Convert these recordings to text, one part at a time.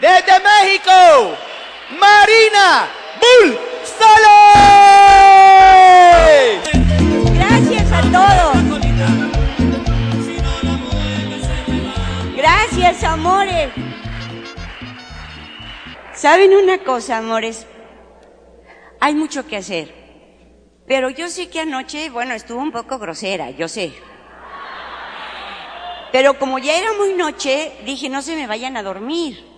Desde México, Marina Bull Gracias a todos. Gracias, amores. ¿Saben una cosa, amores? Hay mucho que hacer. Pero yo sé que anoche, bueno, estuvo un poco grosera, yo sé. Pero como ya era muy noche, dije, no se me vayan a dormir.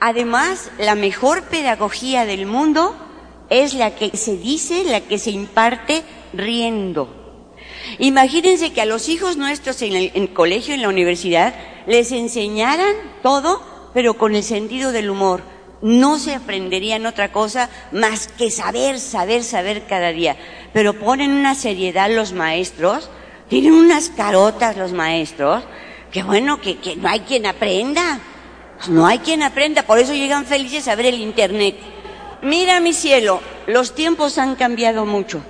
Además, la mejor pedagogía del mundo es la que se dice, la que se imparte riendo. Imagínense que a los hijos nuestros en el, colegio, en la universidad, les enseñaran todo, pero con el sentido del humor. No se aprenderían otra cosa más que saber, saber, saber cada día. Pero ponen una seriedad los maestros, tienen unas carotas los maestros, que bueno, que, que no hay quien aprenda. No hay quien aprenda, por eso llegan felices a ver el Internet. Mira mi cielo, los tiempos han cambiado mucho,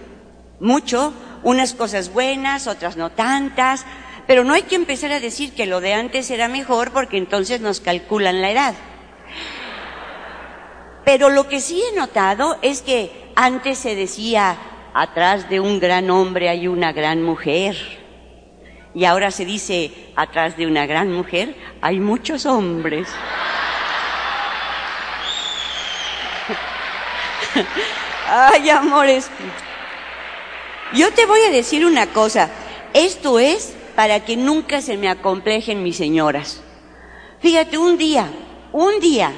mucho, unas cosas buenas, otras no tantas, pero no hay que empezar a decir que lo de antes era mejor porque entonces nos calculan la edad. Pero lo que sí he notado es que antes se decía, atrás de un gran hombre hay una gran mujer. Y ahora se dice, atrás de una gran mujer hay muchos hombres. Ay, amores. Yo te voy a decir una cosa. Esto es para que nunca se me acomplejen mis señoras. Fíjate, un día, un día,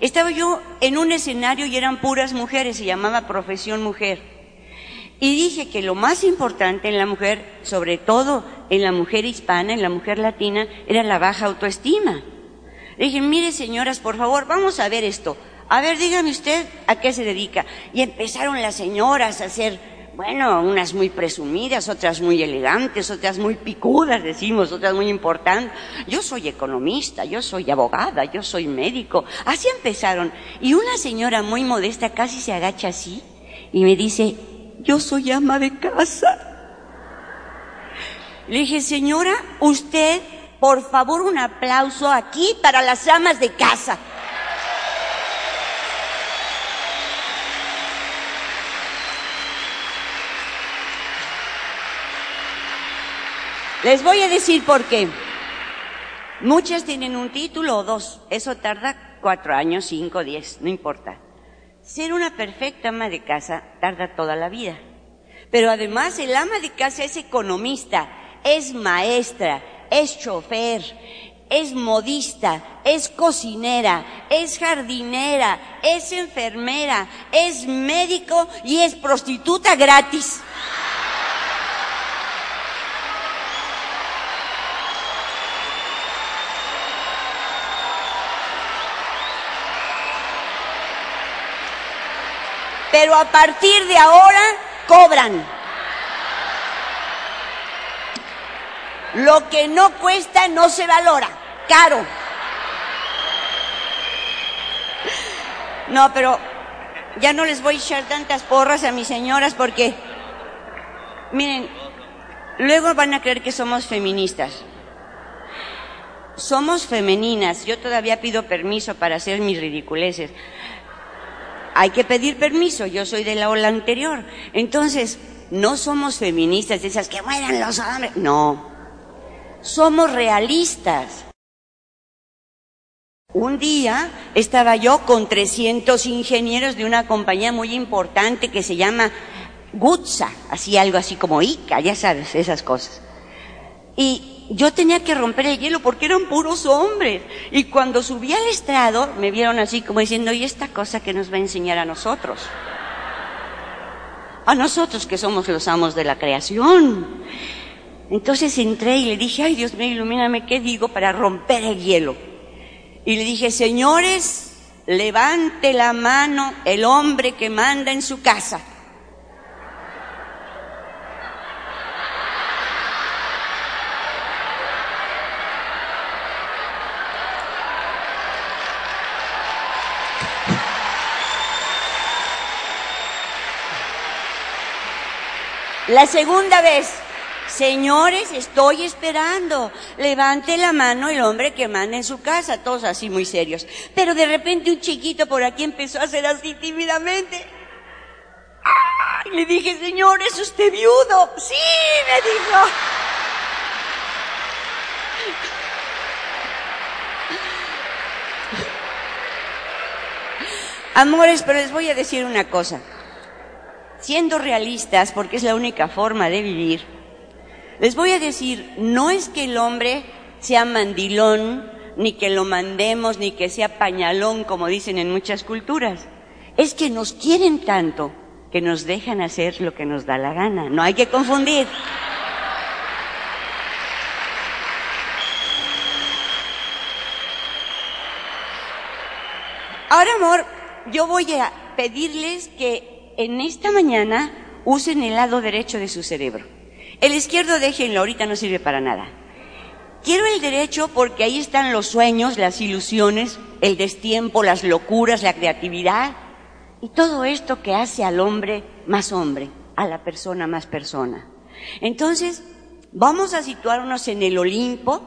estaba yo en un escenario y eran puras mujeres, se llamaba Profesión Mujer. Y dije que lo más importante en la mujer, sobre todo en la mujer hispana, en la mujer latina, era la baja autoestima. dije, mire señoras, por favor, vamos a ver esto. A ver, dígame usted a qué se dedica. Y empezaron las señoras a hacer, bueno, unas muy presumidas, otras muy elegantes, otras muy picudas, decimos, otras muy importantes. Yo soy economista, yo soy abogada, yo soy médico. Así empezaron. Y una señora muy modesta casi se agacha así y me dice, yo soy ama de casa. Le dije, señora, usted, por favor, un aplauso aquí para las amas de casa. Les voy a decir por qué. Muchas tienen un título o dos. Eso tarda cuatro años, cinco, diez, no importa. Ser una perfecta ama de casa tarda toda la vida. Pero además el ama de casa es economista, es maestra, es chofer, es modista, es cocinera, es jardinera, es enfermera, es médico y es prostituta gratis. Pero a partir de ahora cobran. Lo que no cuesta no se valora, caro. No, pero ya no les voy a echar tantas porras a mis señoras porque, miren, luego van a creer que somos feministas. Somos femeninas. Yo todavía pido permiso para hacer mis ridiculeces hay que pedir permiso, yo soy de la ola anterior. Entonces, no somos feministas, esas que mueran los hombres, no, somos realistas. Un día estaba yo con 300 ingenieros de una compañía muy importante que se llama Gutsa, así algo así como ICA, ya sabes, esas cosas. Y yo tenía que romper el hielo porque eran puros hombres. Y cuando subí al estrado, me vieron así como diciendo, ¿y esta cosa que nos va a enseñar a nosotros? A nosotros que somos los amos de la creación. Entonces entré y le dije, ay Dios mío, ilumíname, ¿qué digo para romper el hielo? Y le dije, señores, levante la mano el hombre que manda en su casa. La segunda vez, señores, estoy esperando. Levante la mano el hombre que manda en su casa, todos así muy serios. Pero de repente un chiquito por aquí empezó a hacer así tímidamente. ¡Ay! Le dije, señor, ¿es usted viudo? Sí, me dijo. Amores, pero les voy a decir una cosa siendo realistas, porque es la única forma de vivir, les voy a decir, no es que el hombre sea mandilón, ni que lo mandemos, ni que sea pañalón, como dicen en muchas culturas. Es que nos quieren tanto que nos dejan hacer lo que nos da la gana. No hay que confundir. Ahora, amor, yo voy a pedirles que en esta mañana usen el lado derecho de su cerebro. El izquierdo déjenlo, ahorita no sirve para nada. Quiero el derecho porque ahí están los sueños, las ilusiones, el destiempo, las locuras, la creatividad y todo esto que hace al hombre más hombre, a la persona más persona. Entonces, vamos a situarnos en el Olimpo,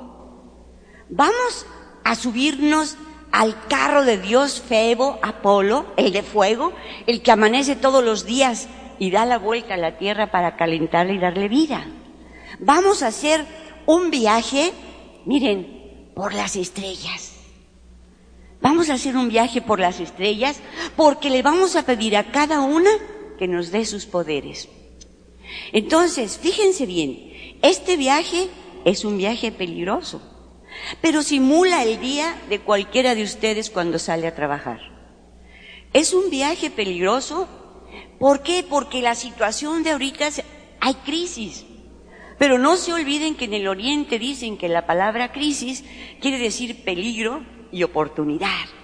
vamos a subirnos al carro de Dios Febo, Apolo, el de fuego, el que amanece todos los días y da la vuelta a la tierra para calentarla y darle vida. Vamos a hacer un viaje, miren, por las estrellas. Vamos a hacer un viaje por las estrellas porque le vamos a pedir a cada una que nos dé sus poderes. Entonces, fíjense bien, este viaje es un viaje peligroso pero simula el día de cualquiera de ustedes cuando sale a trabajar. Es un viaje peligroso. ¿Por qué? Porque la situación de ahorita hay crisis. Pero no se olviden que en el Oriente dicen que la palabra crisis quiere decir peligro y oportunidad.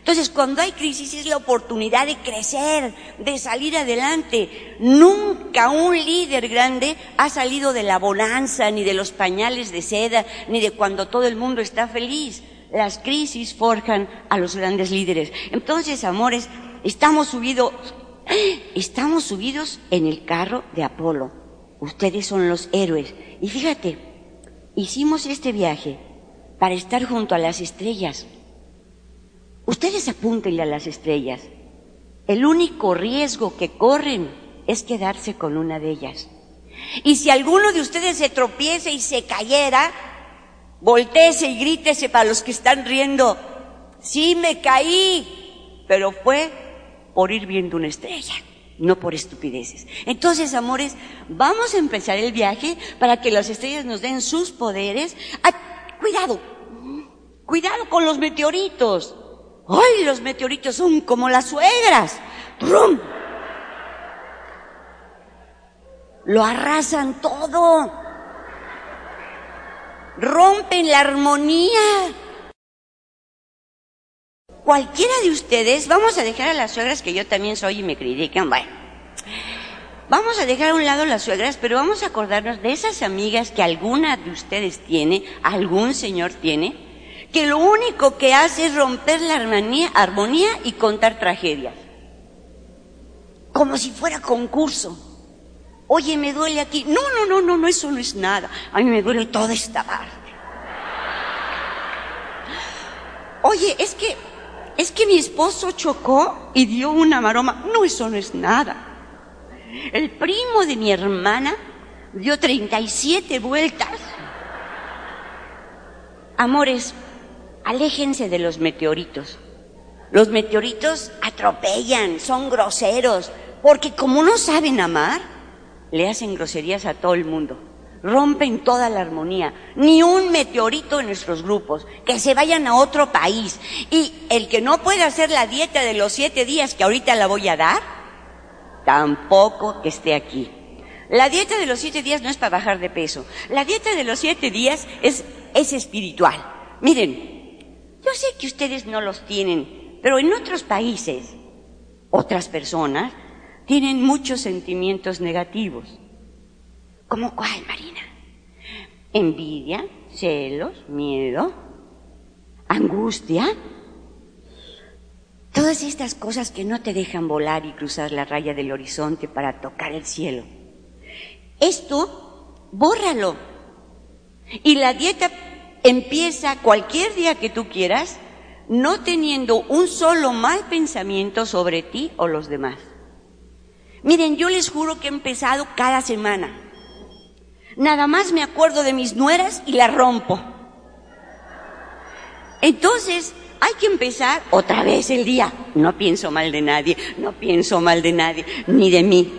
Entonces, cuando hay crisis es la oportunidad de crecer, de salir adelante. Nunca un líder grande ha salido de la bonanza, ni de los pañales de seda, ni de cuando todo el mundo está feliz. Las crisis forjan a los grandes líderes. Entonces, amores, estamos subidos, estamos subidos en el carro de Apolo. Ustedes son los héroes. Y fíjate, hicimos este viaje para estar junto a las estrellas Ustedes apúntenle a las estrellas. El único riesgo que corren es quedarse con una de ellas. Y si alguno de ustedes se tropieza y se cayera, volteese y grítese para los que están riendo, sí me caí, pero fue por ir viendo una estrella, no por estupideces. Entonces, amores, vamos a empezar el viaje para que las estrellas nos den sus poderes. Ah, cuidado, cuidado con los meteoritos. ¡Ay, los meteoritos son como las suegras! ¡Rum! Lo arrasan todo. Rompen la armonía. Cualquiera de ustedes, vamos a dejar a las suegras que yo también soy y me critican, bueno. Vamos a dejar a un lado las suegras, pero vamos a acordarnos de esas amigas que alguna de ustedes tiene, algún señor tiene, que lo único que hace es romper la armonía, y contar tragedias. Como si fuera concurso. Oye, me duele aquí. No, no, no, no, no, eso no es nada. A mí me duele toda esta parte. Oye, es que, es que mi esposo chocó y dio una maroma. No, eso no es nada. El primo de mi hermana dio 37 vueltas. Amores, aléjense de los meteoritos. Los meteoritos atropellan, son groseros, porque como no saben amar, le hacen groserías a todo el mundo. Rompen toda la armonía. Ni un meteorito en nuestros grupos. Que se vayan a otro país. Y el que no pueda hacer la dieta de los siete días que ahorita la voy a dar, tampoco que esté aquí. La dieta de los siete días no es para bajar de peso. La dieta de los siete días es, es espiritual. Miren, yo sé que ustedes no los tienen, pero en otros países, otras personas tienen muchos sentimientos negativos. ¿Cómo cuál, Marina? Envidia, celos, miedo, angustia. Todas estas cosas que no te dejan volar y cruzar la raya del horizonte para tocar el cielo. Esto, bórralo. Y la dieta empieza cualquier día que tú quieras, no teniendo un solo mal pensamiento sobre ti o los demás. Miren, yo les juro que he empezado cada semana. Nada más me acuerdo de mis nueras y la rompo. Entonces, hay que empezar otra vez el día. No pienso mal de nadie, no pienso mal de nadie, ni de mí.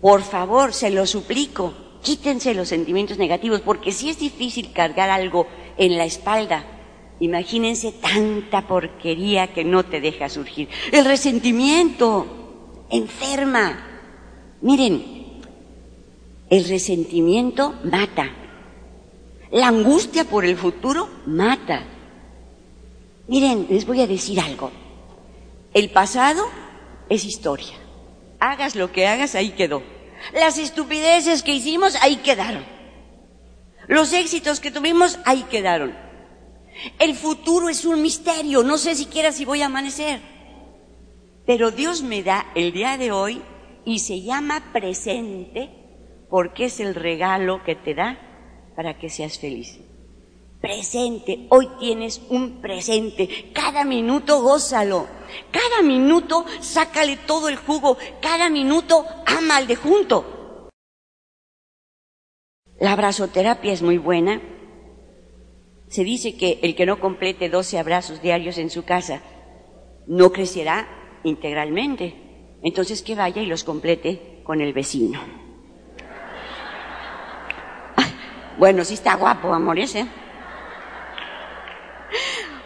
Por favor, se lo suplico, quítense los sentimientos negativos, porque si es difícil cargar algo en la espalda, imagínense tanta porquería que no te deja surgir. El resentimiento enferma. Miren, el resentimiento mata. La angustia por el futuro mata. Miren, les voy a decir algo. El pasado es historia. Hagas lo que hagas, ahí quedó. Las estupideces que hicimos, ahí quedaron. Los éxitos que tuvimos, ahí quedaron. El futuro es un misterio, no sé siquiera si voy a amanecer. Pero Dios me da el día de hoy y se llama presente porque es el regalo que te da para que seas feliz presente. Hoy tienes un presente. Cada minuto gózalo. Cada minuto sácale todo el jugo. Cada minuto ama al de junto. La abrazoterapia es muy buena. Se dice que el que no complete 12 abrazos diarios en su casa no crecerá integralmente. Entonces que vaya y los complete con el vecino. Bueno, sí está guapo, amores, ¿eh?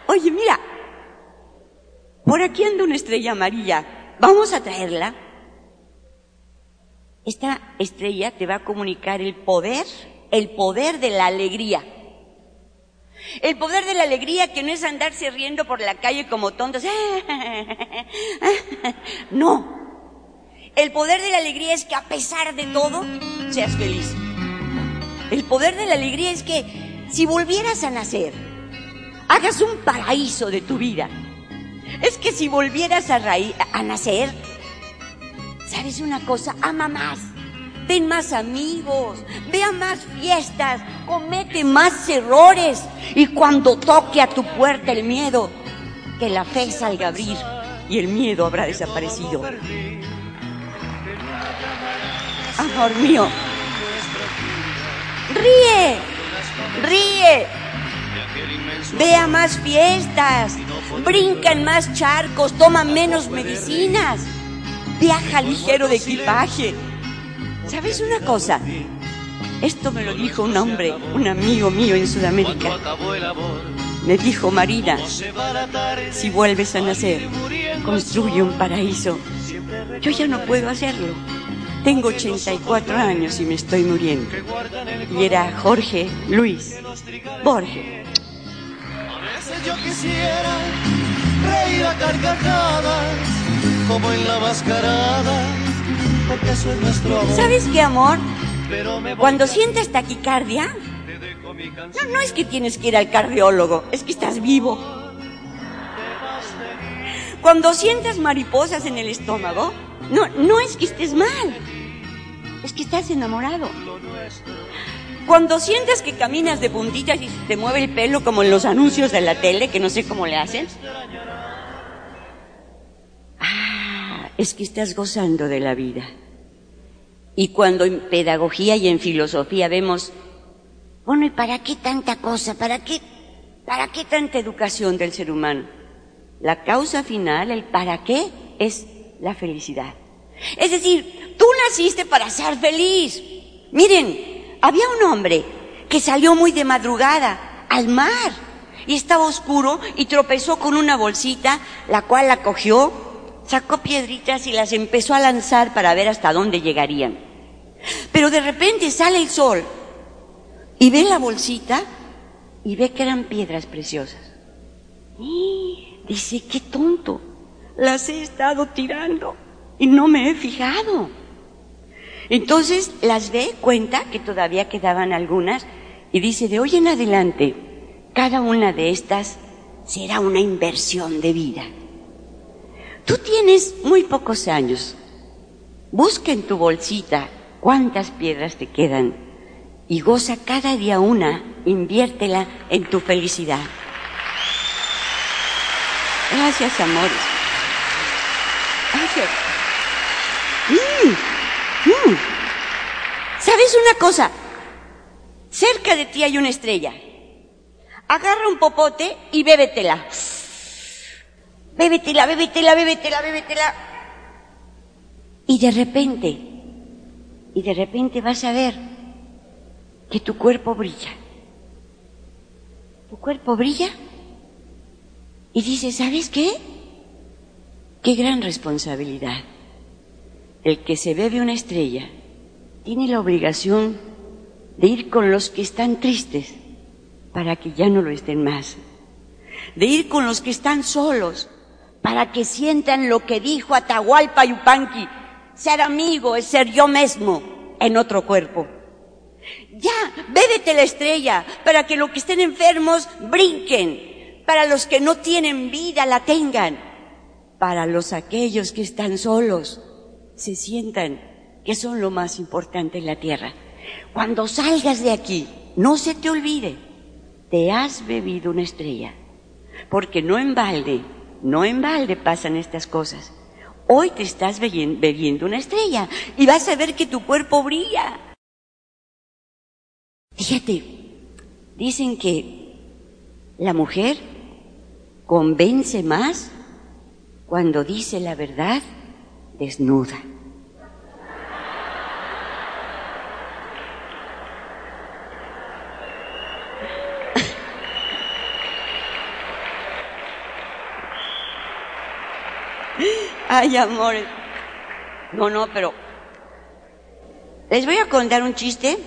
Oye, mira, por aquí anda una estrella amarilla. Vamos a traerla. Esta estrella te va a comunicar el poder, el poder de la alegría. El poder de la alegría que no es andarse riendo por la calle como tontos. No. El poder de la alegría es que a pesar de todo, seas feliz. El poder de la alegría es que si volvieras a nacer, hagas un paraíso de tu vida. Es que si volvieras a, nacer, ¿sabes una cosa? Ama más. Ten más amigos, vea más fiestas, comete más errores. Y cuando toque a tu puerta el miedo, que la fe salga a abrir y el miedo habrá desaparecido. Amor mío, ríe, ríe, Vea más fiestas, brinca en más charcos, toma menos medicinas, viaja ligero de equipaje. ¿Sabes una cosa? Esto me lo dijo un hombre, un amigo mío en Sudamérica. Me dijo, Marina, si vuelves a nacer, construye un paraíso. Yo ya no puedo hacerlo. Tengo 84 años y me estoy muriendo. Y era Jorge Luis Borges yo quisiera reír a carcajadas como en la mascarada, porque eso es nuestro amor. ¿Sabes qué, amor? Cuando sientes taquicardia, no, no es que tienes que ir al cardiólogo, es que estás vivo. Cuando sientas mariposas en el estómago, no, no es que estés mal, es que estás enamorado. Cuando sientes que caminas de puntillas y te mueve el pelo como en los anuncios de la tele, que no sé cómo le hacen. Ah, es que estás gozando de la vida. Y cuando en pedagogía y en filosofía vemos, bueno, ¿y para qué tanta cosa? ¿Para qué, para qué tanta educación del ser humano? La causa final, el para qué, es la felicidad. Es decir, tú naciste para ser feliz. Miren, había un hombre que salió muy de madrugada al mar y estaba oscuro y tropezó con una bolsita, la cual la cogió, sacó piedritas y las empezó a lanzar para ver hasta dónde llegarían. Pero de repente sale el sol y ve la bolsita y ve que eran piedras preciosas. Y dice, qué tonto, las he estado tirando y no me he fijado. Entonces las ve, cuenta que todavía quedaban algunas y dice, de hoy en adelante, cada una de estas será una inversión de vida. Tú tienes muy pocos años. Busca en tu bolsita cuántas piedras te quedan y goza cada día una, inviértela en tu felicidad. Gracias, amores. Gracias. Mm, ¿Sabes una cosa? Cerca de ti hay una estrella. Agarra un popote y bébetela. Bébetela, bébetela, bébetela, bébetela. Y de repente, y de repente vas a ver que tu cuerpo brilla. Tu cuerpo brilla y dices, ¿sabes qué? Qué gran responsabilidad. El que se bebe una estrella tiene la obligación de ir con los que están tristes para que ya no lo estén más. De ir con los que están solos para que sientan lo que dijo Atahualpa Yupanqui. Ser amigo es ser yo mismo en otro cuerpo. Ya, bébete la estrella para que los que estén enfermos brinquen, para los que no tienen vida la tengan, para los aquellos que están solos se sientan que son lo más importante en la tierra. Cuando salgas de aquí, no se te olvide, te has bebido una estrella, porque no en balde, no en balde pasan estas cosas. Hoy te estás bebiendo una estrella y vas a ver que tu cuerpo brilla. Fíjate, dicen que la mujer convence más cuando dice la verdad desnuda. Ay, amores. No, no, pero... Les voy a contar un chiste,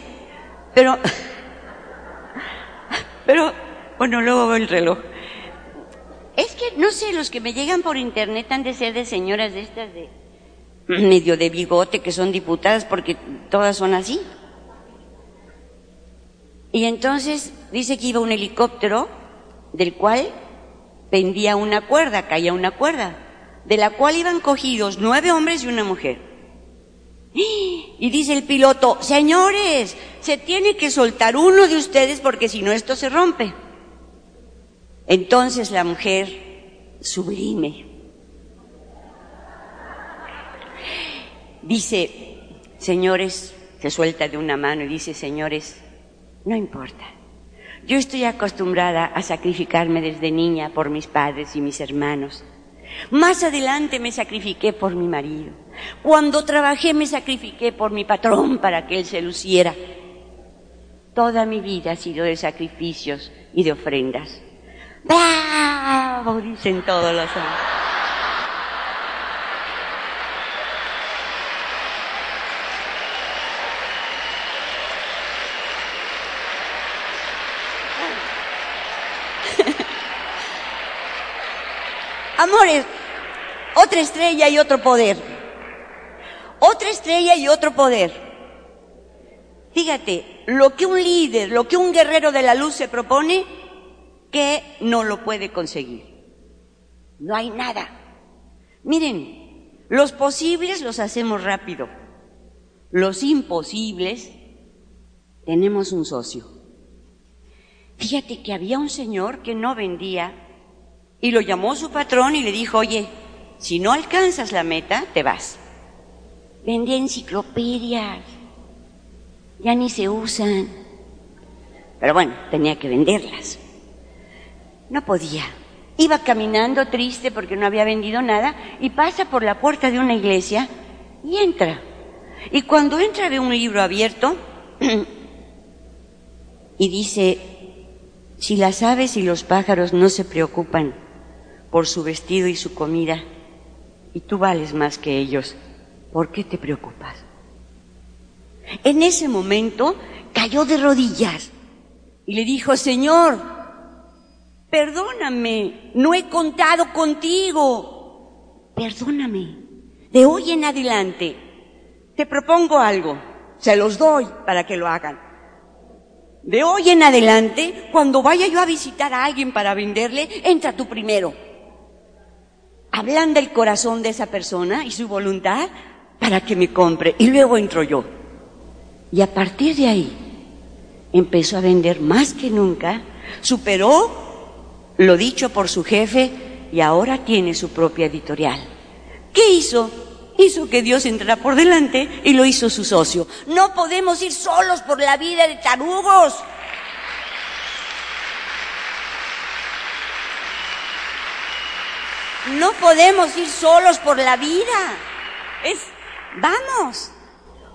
pero... Pero, bueno, luego veo el reloj. Es que, no sé, los que me llegan por internet han de ser de señoras de estas de medio de bigote que son diputadas porque todas son así. Y entonces dice que iba un helicóptero del cual pendía una cuerda, caía una cuerda de la cual iban cogidos nueve hombres y una mujer. Y dice el piloto, señores, se tiene que soltar uno de ustedes porque si no esto se rompe. Entonces la mujer, sublime, dice, señores, se suelta de una mano y dice, señores, no importa. Yo estoy acostumbrada a sacrificarme desde niña por mis padres y mis hermanos. Más adelante me sacrifiqué por mi marido. Cuando trabajé me sacrifiqué por mi patrón para que él se luciera. Toda mi vida ha sido de sacrificios y de ofrendas. ¡Bravo! Dicen todos los hombres. Amores, otra estrella y otro poder. Otra estrella y otro poder. Fíjate, lo que un líder, lo que un guerrero de la luz se propone, que no lo puede conseguir. No hay nada. Miren, los posibles los hacemos rápido. Los imposibles tenemos un socio. Fíjate que había un señor que no vendía y lo llamó su patrón y le dijo, oye, si no alcanzas la meta, te vas. Vendía enciclopedias, ya ni se usan. Pero bueno, tenía que venderlas. No podía. Iba caminando triste porque no había vendido nada y pasa por la puerta de una iglesia y entra. Y cuando entra ve un libro abierto y dice, si las aves y los pájaros no se preocupan por su vestido y su comida, y tú vales más que ellos, ¿por qué te preocupas? En ese momento cayó de rodillas y le dijo, Señor, perdóname, no he contado contigo, perdóname. De hoy en adelante te propongo algo, se los doy para que lo hagan. De hoy en adelante, cuando vaya yo a visitar a alguien para venderle, entra tú primero. Ablanda el corazón de esa persona y su voluntad para que me compre y luego entro yo. Y a partir de ahí empezó a vender más que nunca, superó lo dicho por su jefe y ahora tiene su propia editorial. ¿Qué hizo? Hizo que Dios entrara por delante y lo hizo su socio. No podemos ir solos por la vida de tarugos. No podemos ir solos por la vida. Es, vamos.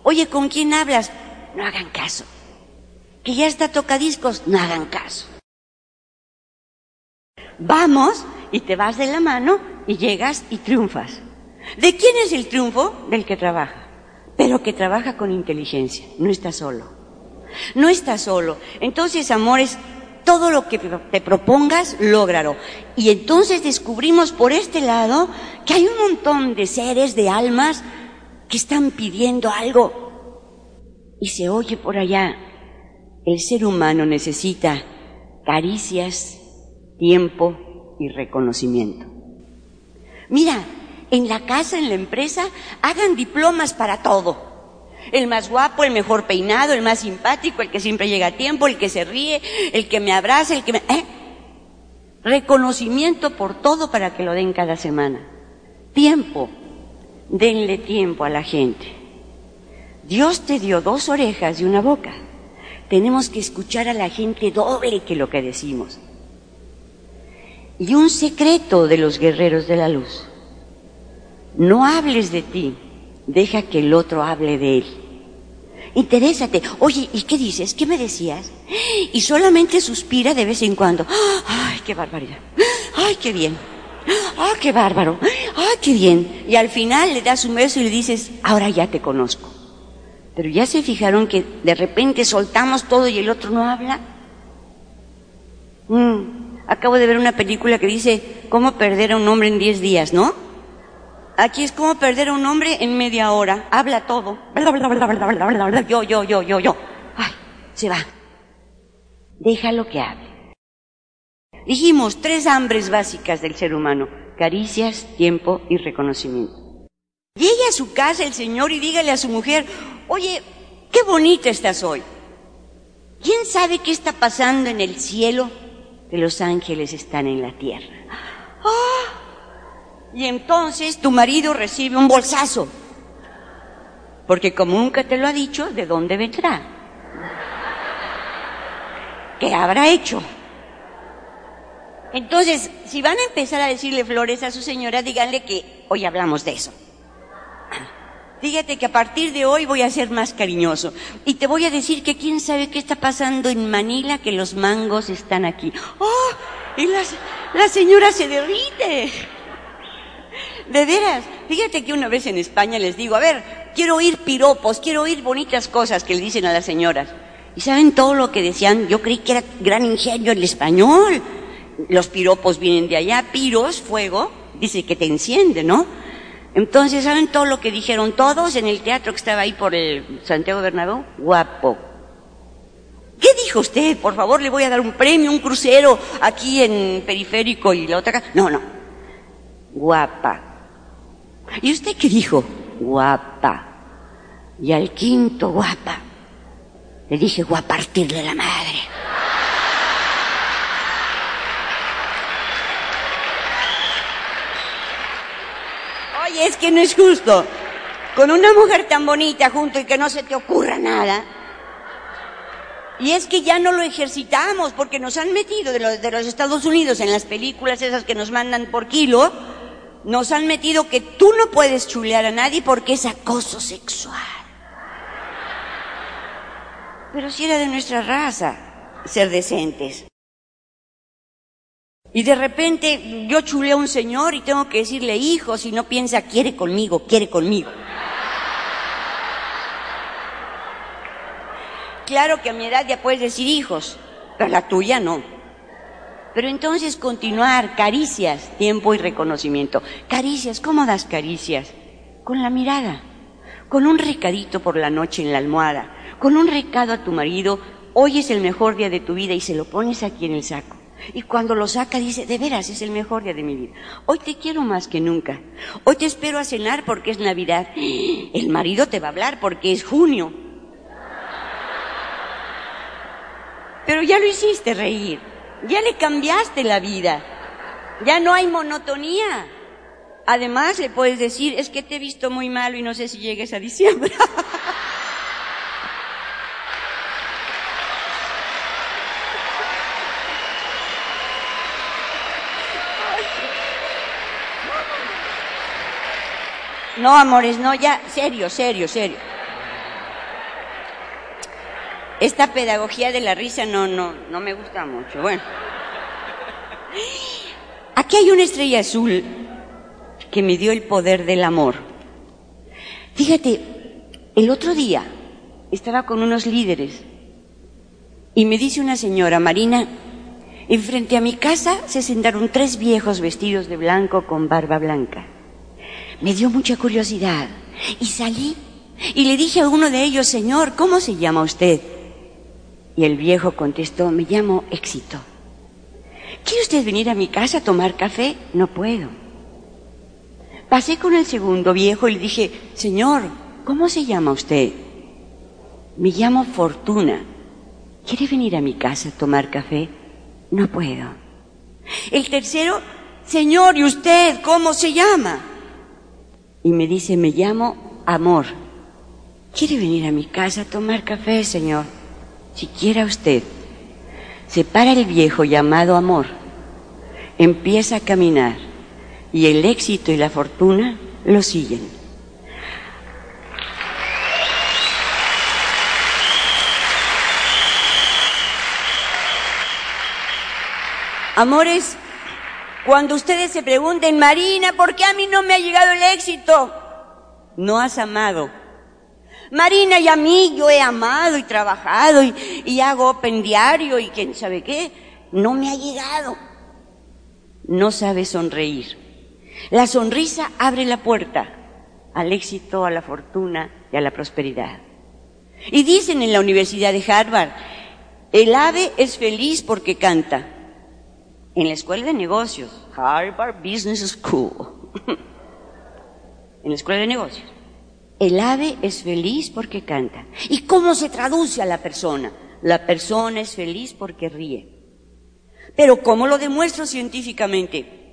Oye, ¿con quién hablas? No hagan caso. Que ya está tocadiscos, no hagan caso. Vamos y te vas de la mano y llegas y triunfas. ¿De quién es el triunfo? Del que trabaja, pero que trabaja con inteligencia, no está solo. No está solo. Entonces, amores, todo lo que te propongas, lógralo. Y entonces descubrimos por este lado que hay un montón de seres, de almas, que están pidiendo algo. Y se oye por allá, el ser humano necesita caricias, tiempo y reconocimiento. Mira, en la casa, en la empresa, hagan diplomas para todo. El más guapo, el mejor peinado, el más simpático, el que siempre llega a tiempo, el que se ríe, el que me abraza, el que me... ¿eh? Reconocimiento por todo para que lo den cada semana. Tiempo. Denle tiempo a la gente. Dios te dio dos orejas y una boca. Tenemos que escuchar a la gente doble que lo que decimos. Y un secreto de los guerreros de la luz. No hables de ti, deja que el otro hable de él. Interésate. Oye, ¿y qué dices? ¿Qué me decías? Y solamente suspira de vez en cuando. ¡Ay, qué barbaridad! ¡Ay, qué bien! ¡Ah, qué bárbaro! ¡Ah, qué bien! Y al final le das un beso y le dices, ahora ya te conozco. Pero ya se fijaron que de repente soltamos todo y el otro no habla. Mm, acabo de ver una película que dice cómo perder a un hombre en 10 días, ¿no? Aquí es como perder a un hombre en media hora. Habla todo. Yo, yo, yo, yo, yo. Ay, se va. Déjalo que hable. Dijimos tres hambres básicas del ser humano. Caricias, tiempo y reconocimiento. Llegue a su casa el Señor y dígale a su mujer, oye, qué bonita estás hoy. ¿Quién sabe qué está pasando en el cielo? Que los ángeles están en la tierra. ¡Ah! Y entonces tu marido recibe un bolsazo. Porque como nunca te lo ha dicho, ¿de dónde vendrá? ¿Qué habrá hecho? Entonces, si van a empezar a decirle flores a su señora, díganle que hoy hablamos de eso. Fíjate que a partir de hoy voy a ser más cariñoso. Y te voy a decir que quién sabe qué está pasando en Manila, que los mangos están aquí. ¡Oh! Y la, la señora se derrite. De veras, fíjate que una vez en España les digo, a ver, quiero oír piropos, quiero oír bonitas cosas que le dicen a las señoras. Y saben todo lo que decían, yo creí que era gran ingenio el español. Los piropos vienen de allá, piros, fuego, dice que te enciende, ¿no? Entonces, ¿saben todo lo que dijeron todos en el teatro que estaba ahí por el Santiago Bernabéu? Guapo. ¿Qué dijo usted? Por favor, le voy a dar un premio, un crucero aquí en Periférico y la otra No, no. Guapa. ¿Y usted qué dijo? Guapa. Y al quinto guapa, le dije guapartirle la madre. Oye, es que no es justo. Con una mujer tan bonita junto y que no se te ocurra nada. Y es que ya no lo ejercitamos porque nos han metido de los, de los Estados Unidos en las películas esas que nos mandan por kilo nos han metido que tú no puedes chulear a nadie porque es acoso sexual. Pero si era de nuestra raza ser decentes. Y de repente yo chuleo a un señor y tengo que decirle, hijo, si no piensa, quiere conmigo, quiere conmigo. Claro que a mi edad ya puedes decir hijos, pero la tuya no. Pero entonces continuar, caricias, tiempo y reconocimiento. Caricias, ¿cómo das caricias? Con la mirada, con un recadito por la noche en la almohada, con un recado a tu marido, hoy es el mejor día de tu vida y se lo pones aquí en el saco. Y cuando lo saca dice, de veras, es el mejor día de mi vida. Hoy te quiero más que nunca. Hoy te espero a cenar porque es Navidad. El marido te va a hablar porque es junio. Pero ya lo hiciste reír. Ya le cambiaste la vida. Ya no hay monotonía. Además le puedes decir, es que te he visto muy malo y no sé si llegues a diciembre. No, amores, no, ya, serio, serio, serio. Esta pedagogía de la risa no, no, no me gusta mucho. Bueno. Aquí hay una estrella azul que me dio el poder del amor. Fíjate, el otro día estaba con unos líderes y me dice una señora, Marina, enfrente a mi casa se sentaron tres viejos vestidos de blanco con barba blanca. Me dio mucha curiosidad y salí y le dije a uno de ellos, Señor, ¿cómo se llama usted? Y el viejo contestó, me llamo Éxito. ¿Quiere usted venir a mi casa a tomar café? No puedo. Pasé con el segundo viejo y le dije, Señor, ¿cómo se llama usted? Me llamo Fortuna. ¿Quiere venir a mi casa a tomar café? No puedo. El tercero, Señor, ¿y usted cómo se llama? Y me dice, me llamo Amor. ¿Quiere venir a mi casa a tomar café, Señor? Si quiera usted. Se para el viejo llamado Amor. Empieza a caminar y el éxito y la fortuna lo siguen. Amores, cuando ustedes se pregunten, Marina, ¿por qué a mí no me ha llegado el éxito? No has amado. Marina y a mí yo he amado y trabajado y, hago open diario y quién sabe qué. No me ha llegado. No sabe sonreír. La sonrisa abre la puerta al éxito, a la fortuna y a la prosperidad. Y dicen en la Universidad de Harvard, el ave es feliz porque canta. En la escuela de negocios, Harvard Business School, en la escuela de negocios, el ave es feliz porque canta. ¿Y cómo se traduce a la persona? La persona es feliz porque ríe. Pero ¿cómo lo demuestro científicamente?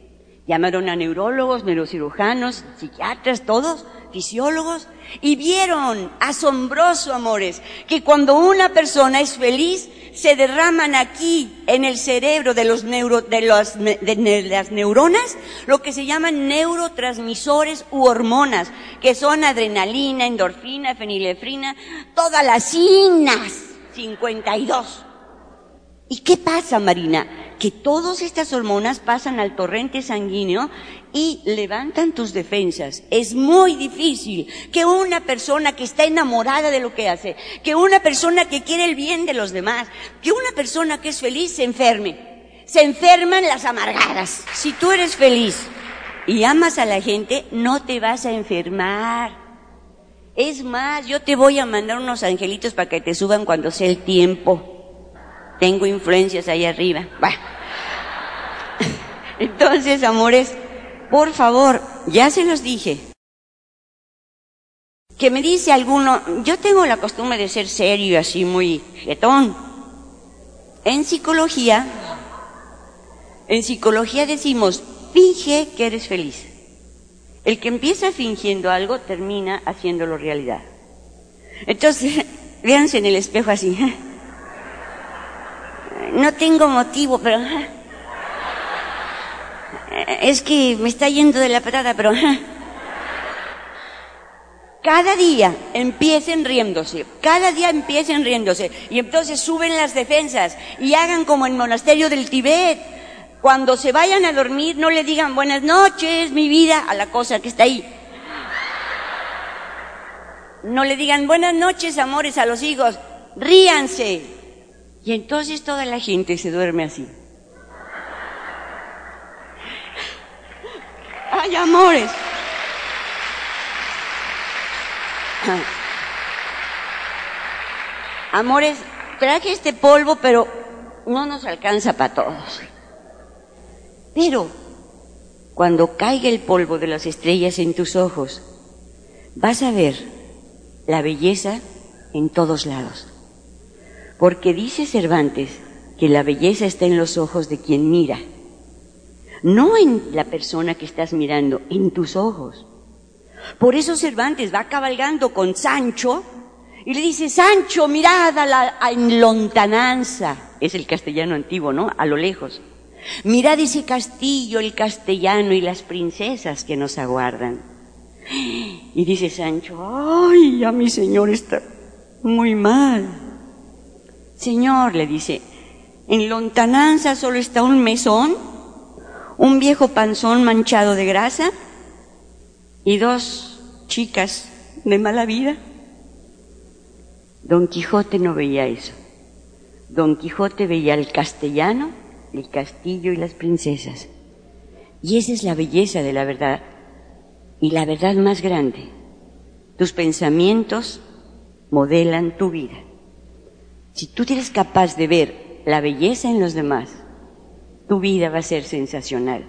Llamaron a neurólogos, neurocirujanos, psiquiatras, todos, fisiólogos, y vieron, asombroso, amores, que cuando una persona es feliz, se derraman aquí, en el cerebro de los neuro, de, de las neuronas, lo que se llaman neurotransmisores u hormonas, que son adrenalina, endorfina, fenilefrina, todas las INAS, 52. ¿Y qué pasa, Marina? Que todas estas hormonas pasan al torrente sanguíneo y levantan tus defensas. Es muy difícil que una persona que está enamorada de lo que hace, que una persona que quiere el bien de los demás, que una persona que es feliz se enferme. Se enferman las amargadas. Si tú eres feliz y amas a la gente, no te vas a enfermar. Es más, yo te voy a mandar unos angelitos para que te suban cuando sea el tiempo. Tengo influencias ahí arriba. Entonces, amores, por favor, ya se los dije. Que me dice alguno, yo tengo la costumbre de ser serio, así muy jetón. En psicología, en psicología decimos, finge que eres feliz. El que empieza fingiendo algo termina haciéndolo realidad. Entonces, véanse en el espejo así no tengo motivo, pero... Es que me está yendo de la patada, pero... Cada día empiecen riéndose, cada día empiecen riéndose y entonces suben las defensas y hagan como en el monasterio del Tibet. Cuando se vayan a dormir no le digan buenas noches, mi vida, a la cosa que está ahí. No le digan buenas noches, amores, a los hijos. ríanse. Y entonces toda la gente se duerme así. Ay, amores. Amores, traje este polvo, pero no nos alcanza para todos. Pero cuando caiga el polvo de las estrellas en tus ojos, vas a ver la belleza en todos lados. Porque dice Cervantes que la belleza está en los ojos de quien mira, no en la persona que estás mirando, en tus ojos. Por eso Cervantes va cabalgando con Sancho y le dice, Sancho, mirad a la en lontananza, es el castellano antiguo, ¿no? A lo lejos. Mirad ese castillo, el castellano y las princesas que nos aguardan. Y dice Sancho, ay, ya mi señor está muy mal. Señor, le dice, en lontananza solo está un mesón, un viejo panzón manchado de grasa y dos chicas de mala vida. Don Quijote no veía eso. Don Quijote veía el castellano, el castillo y las princesas. Y esa es la belleza de la verdad. Y la verdad más grande. Tus pensamientos modelan tu vida. Si tú eres capaz de ver la belleza en los demás, tu vida va a ser sensacional.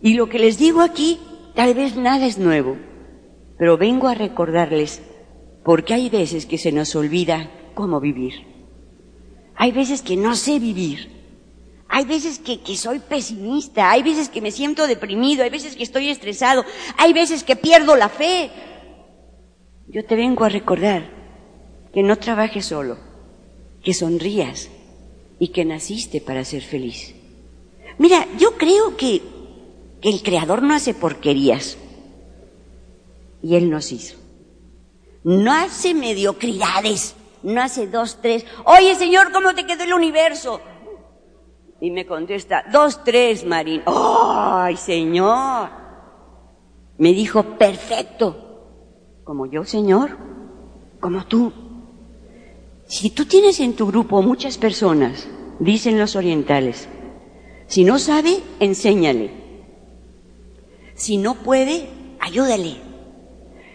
Y lo que les digo aquí, tal vez nada es nuevo, pero vengo a recordarles porque hay veces que se nos olvida cómo vivir. Hay veces que no sé vivir. Hay veces que, que, soy pesimista, hay veces que me siento deprimido, hay veces que estoy estresado, hay veces que pierdo la fe. Yo te vengo a recordar que no trabajes solo, que sonrías y que naciste para ser feliz. Mira, yo creo que, que el Creador no hace porquerías y Él nos hizo no hace mediocridades, no hace dos, tres. Oye, Señor, ¿cómo te quedó el universo? Y me contesta, dos, tres, Marín. ¡Ay, Señor! Me dijo, perfecto. Como yo, Señor, como tú. Si tú tienes en tu grupo muchas personas, dicen los orientales, si no sabe, enséñale. Si no puede, ayúdale.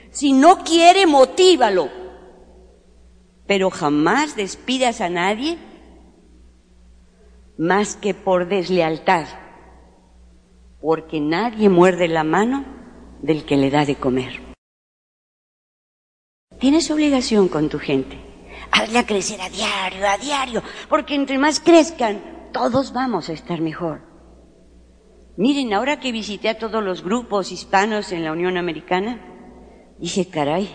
Si no quiere, motívalo. Pero jamás despidas a nadie más que por deslealtad, porque nadie muerde la mano del que le da de comer. Tienes obligación con tu gente. Hazla crecer a diario, a diario, porque entre más crezcan, todos vamos a estar mejor. Miren, ahora que visité a todos los grupos hispanos en la Unión Americana, Dije, caray,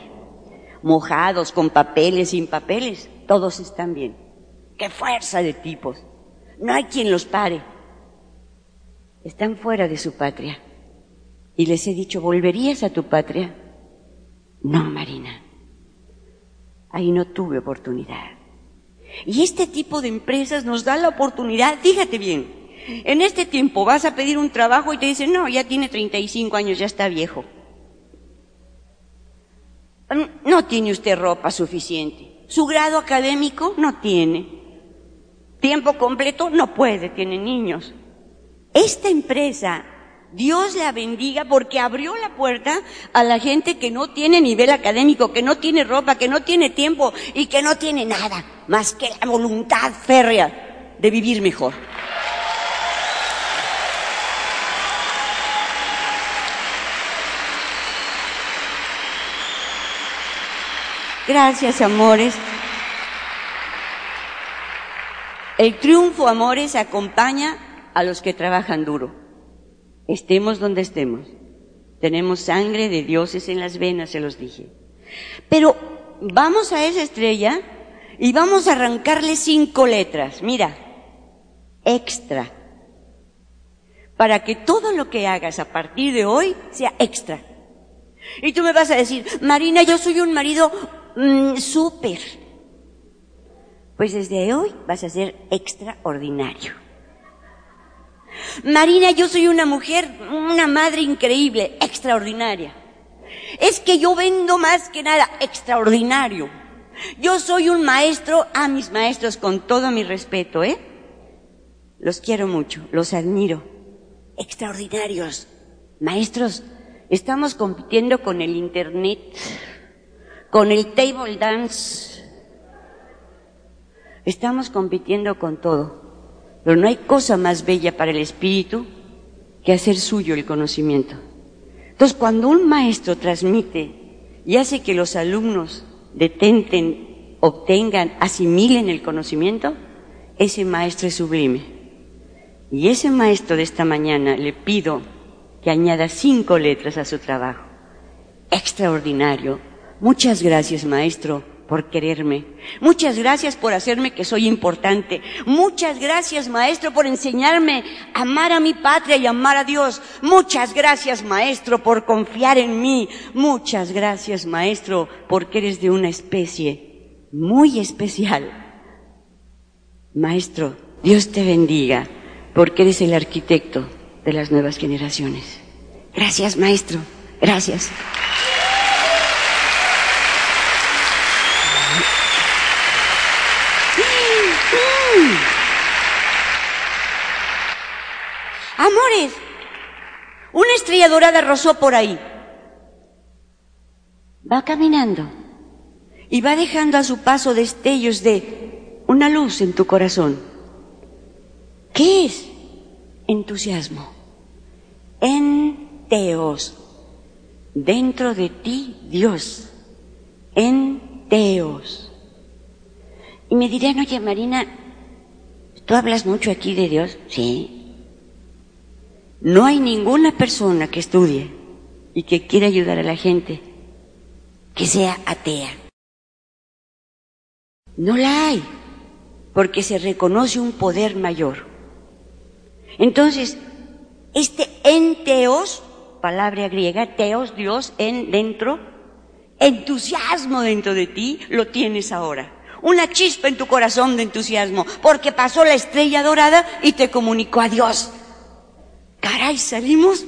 mojados, con papeles, sin papeles, todos están bien. ¡Qué fuerza de tipos! No hay quien los pare. Están fuera de su patria. Y les he dicho, ¿volverías a tu patria? No, Marina. Ahí no tuve oportunidad. Y este tipo de empresas nos da la oportunidad, fíjate bien, en este tiempo vas a pedir un trabajo y te dicen, no, ya tiene 35 años, ya está viejo. No tiene usted ropa suficiente. Su grado académico no tiene. Tiempo completo no puede, tiene niños. Esta empresa, Dios la bendiga porque abrió la puerta a la gente que no tiene nivel académico, que no tiene ropa, que no tiene tiempo y que no tiene nada más que la voluntad férrea de vivir mejor. Gracias, amores. El triunfo, amores, acompaña a los que trabajan duro. Estemos donde estemos. Tenemos sangre de dioses en las venas, se los dije. Pero vamos a esa estrella y vamos a arrancarle cinco letras. Mira, extra. Para que todo lo que hagas a partir de hoy sea extra. Y tú me vas a decir, Marina, yo soy un marido Mm, súper. Pues desde hoy vas a ser extraordinario. Marina, yo soy una mujer, una madre increíble, extraordinaria. Es que yo vendo más que nada, extraordinario. Yo soy un maestro a mis maestros con todo mi respeto, ¿eh? Los quiero mucho, los admiro. Extraordinarios. Maestros, estamos compitiendo con el Internet, con el table dance. Estamos compitiendo con todo. Pero no hay cosa más bella para el espíritu que hacer suyo el conocimiento. Entonces, cuando un maestro transmite y hace que los alumnos detenten, obtengan, asimilen el conocimiento, ese maestro es sublime. Y ese maestro de esta mañana le pido que añada cinco letras a su trabajo. Extraordinario. Muchas gracias, maestro por quererme. Muchas gracias por hacerme que soy importante. Muchas gracias, maestro, por enseñarme a amar a mi patria y amar a Dios. Muchas gracias, maestro, por confiar en mí. Muchas gracias, maestro, porque eres de una especie muy especial. Maestro, Dios te bendiga, porque eres el arquitecto de las nuevas generaciones. Gracias, maestro. Gracias. Amores, una estrella dorada rozó por ahí. Va caminando y va dejando a su paso destellos de una luz en tu corazón. ¿Qué es? Entusiasmo. En Teos. Dentro de ti, Dios. En Teos. Y me dirán, oye Marina, ¿tú hablas mucho aquí de Dios? Sí. No hay ninguna persona que estudie y que quiera ayudar a la gente que sea atea. No la hay, porque se reconoce un poder mayor. Entonces, este enteos, palabra griega, teos, Dios, en dentro, entusiasmo dentro de ti, lo tienes ahora. Una chispa en tu corazón de entusiasmo, porque pasó la estrella dorada y te comunicó a Dios. Caray, salimos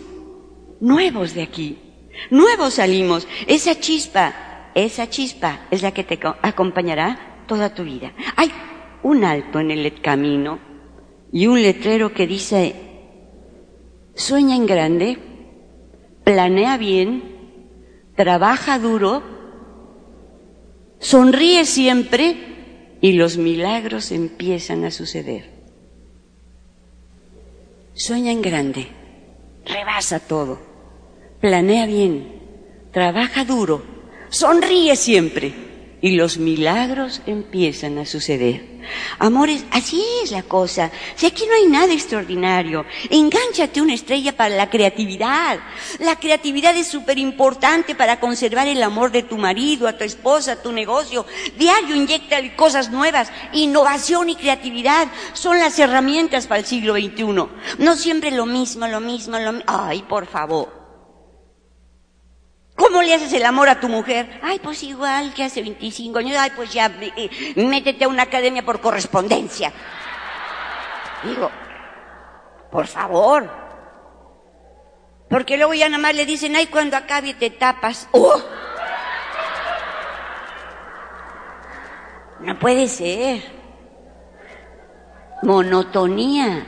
nuevos de aquí. Nuevos salimos. Esa chispa, esa chispa es la que te acompañará toda tu vida. Hay un alto en el camino y un letrero que dice, sueña en grande, planea bien, trabaja duro, sonríe siempre y los milagros empiezan a suceder. Sueña en grande, rebasa todo, planea bien, trabaja duro, sonríe siempre y los milagros empiezan a suceder. Amores, así es la cosa. Si aquí no hay nada extraordinario, engánchate una estrella para la creatividad. La creatividad es súper importante para conservar el amor de tu marido, a tu esposa, a tu negocio. Diario inyecta cosas nuevas. Innovación y creatividad son las herramientas para el siglo XXI. No siempre lo mismo, lo mismo, lo mismo. Ay, por favor. ¿Cómo le haces el amor a tu mujer? Ay, pues igual que hace 25 años. Ay, pues ya, eh, métete a una academia por correspondencia. Digo, por favor. Porque luego ya nada más le dicen, ay, cuando acabe te tapas. ¡Oh! No puede ser. Monotonía.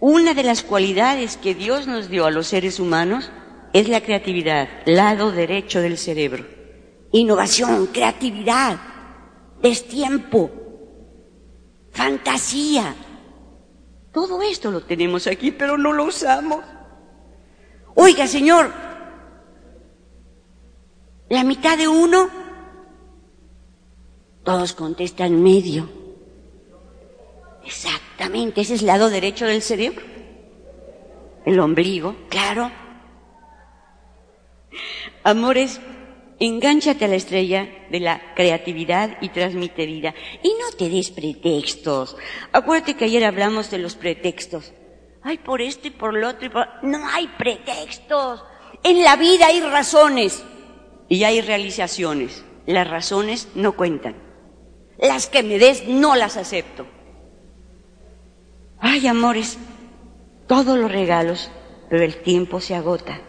Una de las cualidades que Dios nos dio a los seres humanos es la creatividad, lado derecho del cerebro. Innovación, creatividad, destiempo, fantasía. Todo esto lo tenemos aquí, pero no lo usamos. Oiga, Señor, la mitad de uno, todos contestan medio. Exactamente, ese es el lado derecho del cerebro. El ombligo, claro. Amores, engánchate a la estrella de la creatividad y transmite vida. Y no te des pretextos. Acuérdate que ayer hablamos de los pretextos. Ay, por esto y por lo otro y por... No hay pretextos. En la vida hay razones y hay realizaciones. Las razones no cuentan. Las que me des no las acepto. Ay, amores, todos los regalos, pero el tiempo se agota.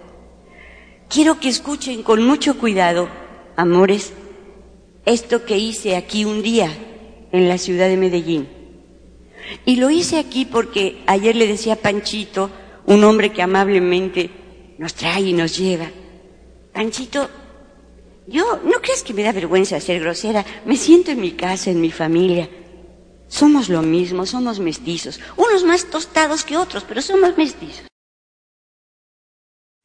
Quiero que escuchen con mucho cuidado, amores, esto que hice aquí un día en la ciudad de Medellín. Y lo hice aquí porque ayer le decía a Panchito, un hombre que amablemente nos trae y nos lleva, Panchito, yo, ¿no crees que me da vergüenza ser grosera? Me siento en mi casa, en mi familia. Somos lo mismo, somos mestizos. Unos más tostados que otros, pero somos mestizos.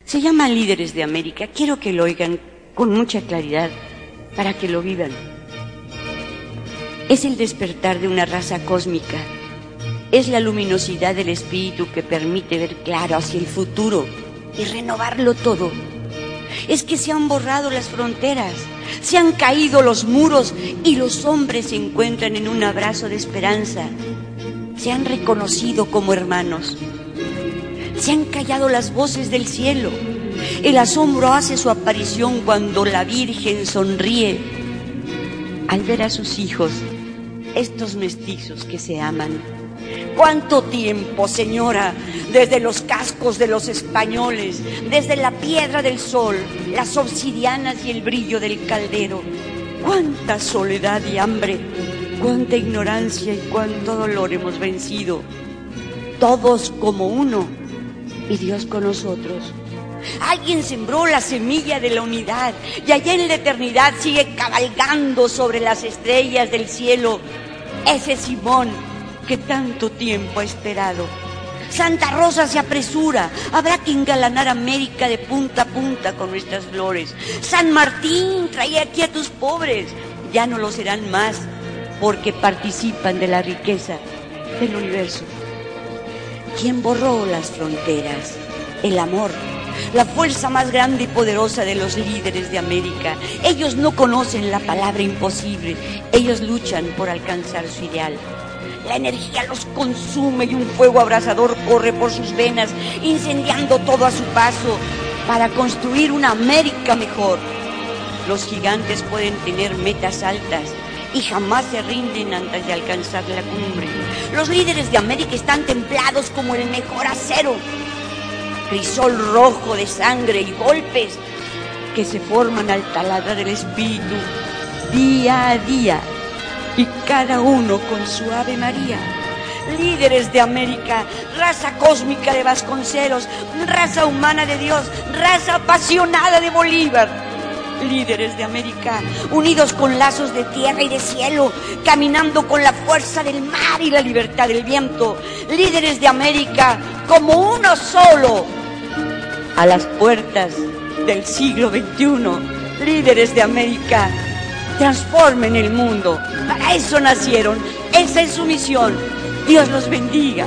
Se llama Líderes de América. Quiero que lo oigan con mucha claridad para que lo vivan. Es el despertar de una raza cósmica. Es la luminosidad del espíritu que permite ver claro hacia el futuro y renovarlo todo es que se han borrado las fronteras, se han caído los muros y los hombres se encuentran en un abrazo de esperanza. Se han reconocido como hermanos. Se han callado las voces del cielo. El asombro hace su aparición cuando la Virgen sonríe al ver a sus hijos, estos mestizos que se aman. ¿Cuánto tiempo, señora? Desde los cascos de los españoles, desde la piedra del sol, las obsidianas y el brillo del caldero. Cuánta soledad y hambre, cuánta ignorancia y cuánto dolor hemos vencido. Todos como uno y Dios con nosotros. Alguien sembró la semilla de la unidad y allá en la eternidad sigue cabalgando sobre las estrellas del cielo. Ese Simón que tanto tiempo ha esperado. Santa Rosa se apresura, habrá que engalanar América de punta a punta con nuestras flores. San Martín, trae aquí a tus pobres, ya no lo serán más porque participan de la riqueza del universo. ¿Quién borró las fronteras? El amor, la fuerza más grande y poderosa de los líderes de América. Ellos no conocen la palabra imposible, ellos luchan por alcanzar su ideal. La energía los consume y un fuego abrasador corre por sus venas, incendiando todo a su paso para construir una América mejor. Los gigantes pueden tener metas altas y jamás se rinden antes de alcanzar la cumbre. Los líderes de América están templados como el mejor acero. Crisol rojo de sangre y golpes que se forman al taladrar del espíritu día a día y cada uno con su Ave María. Líderes de América, raza cósmica de Vasconcelos, raza humana de Dios, raza apasionada de Bolívar. Líderes de América, unidos con lazos de tierra y de cielo, caminando con la fuerza del mar y la libertad del viento. Líderes de América, como uno solo, a las puertas del siglo XXI. Líderes de América, transformen el mundo. Para eso nacieron. Esa es su misión. Dios los bendiga.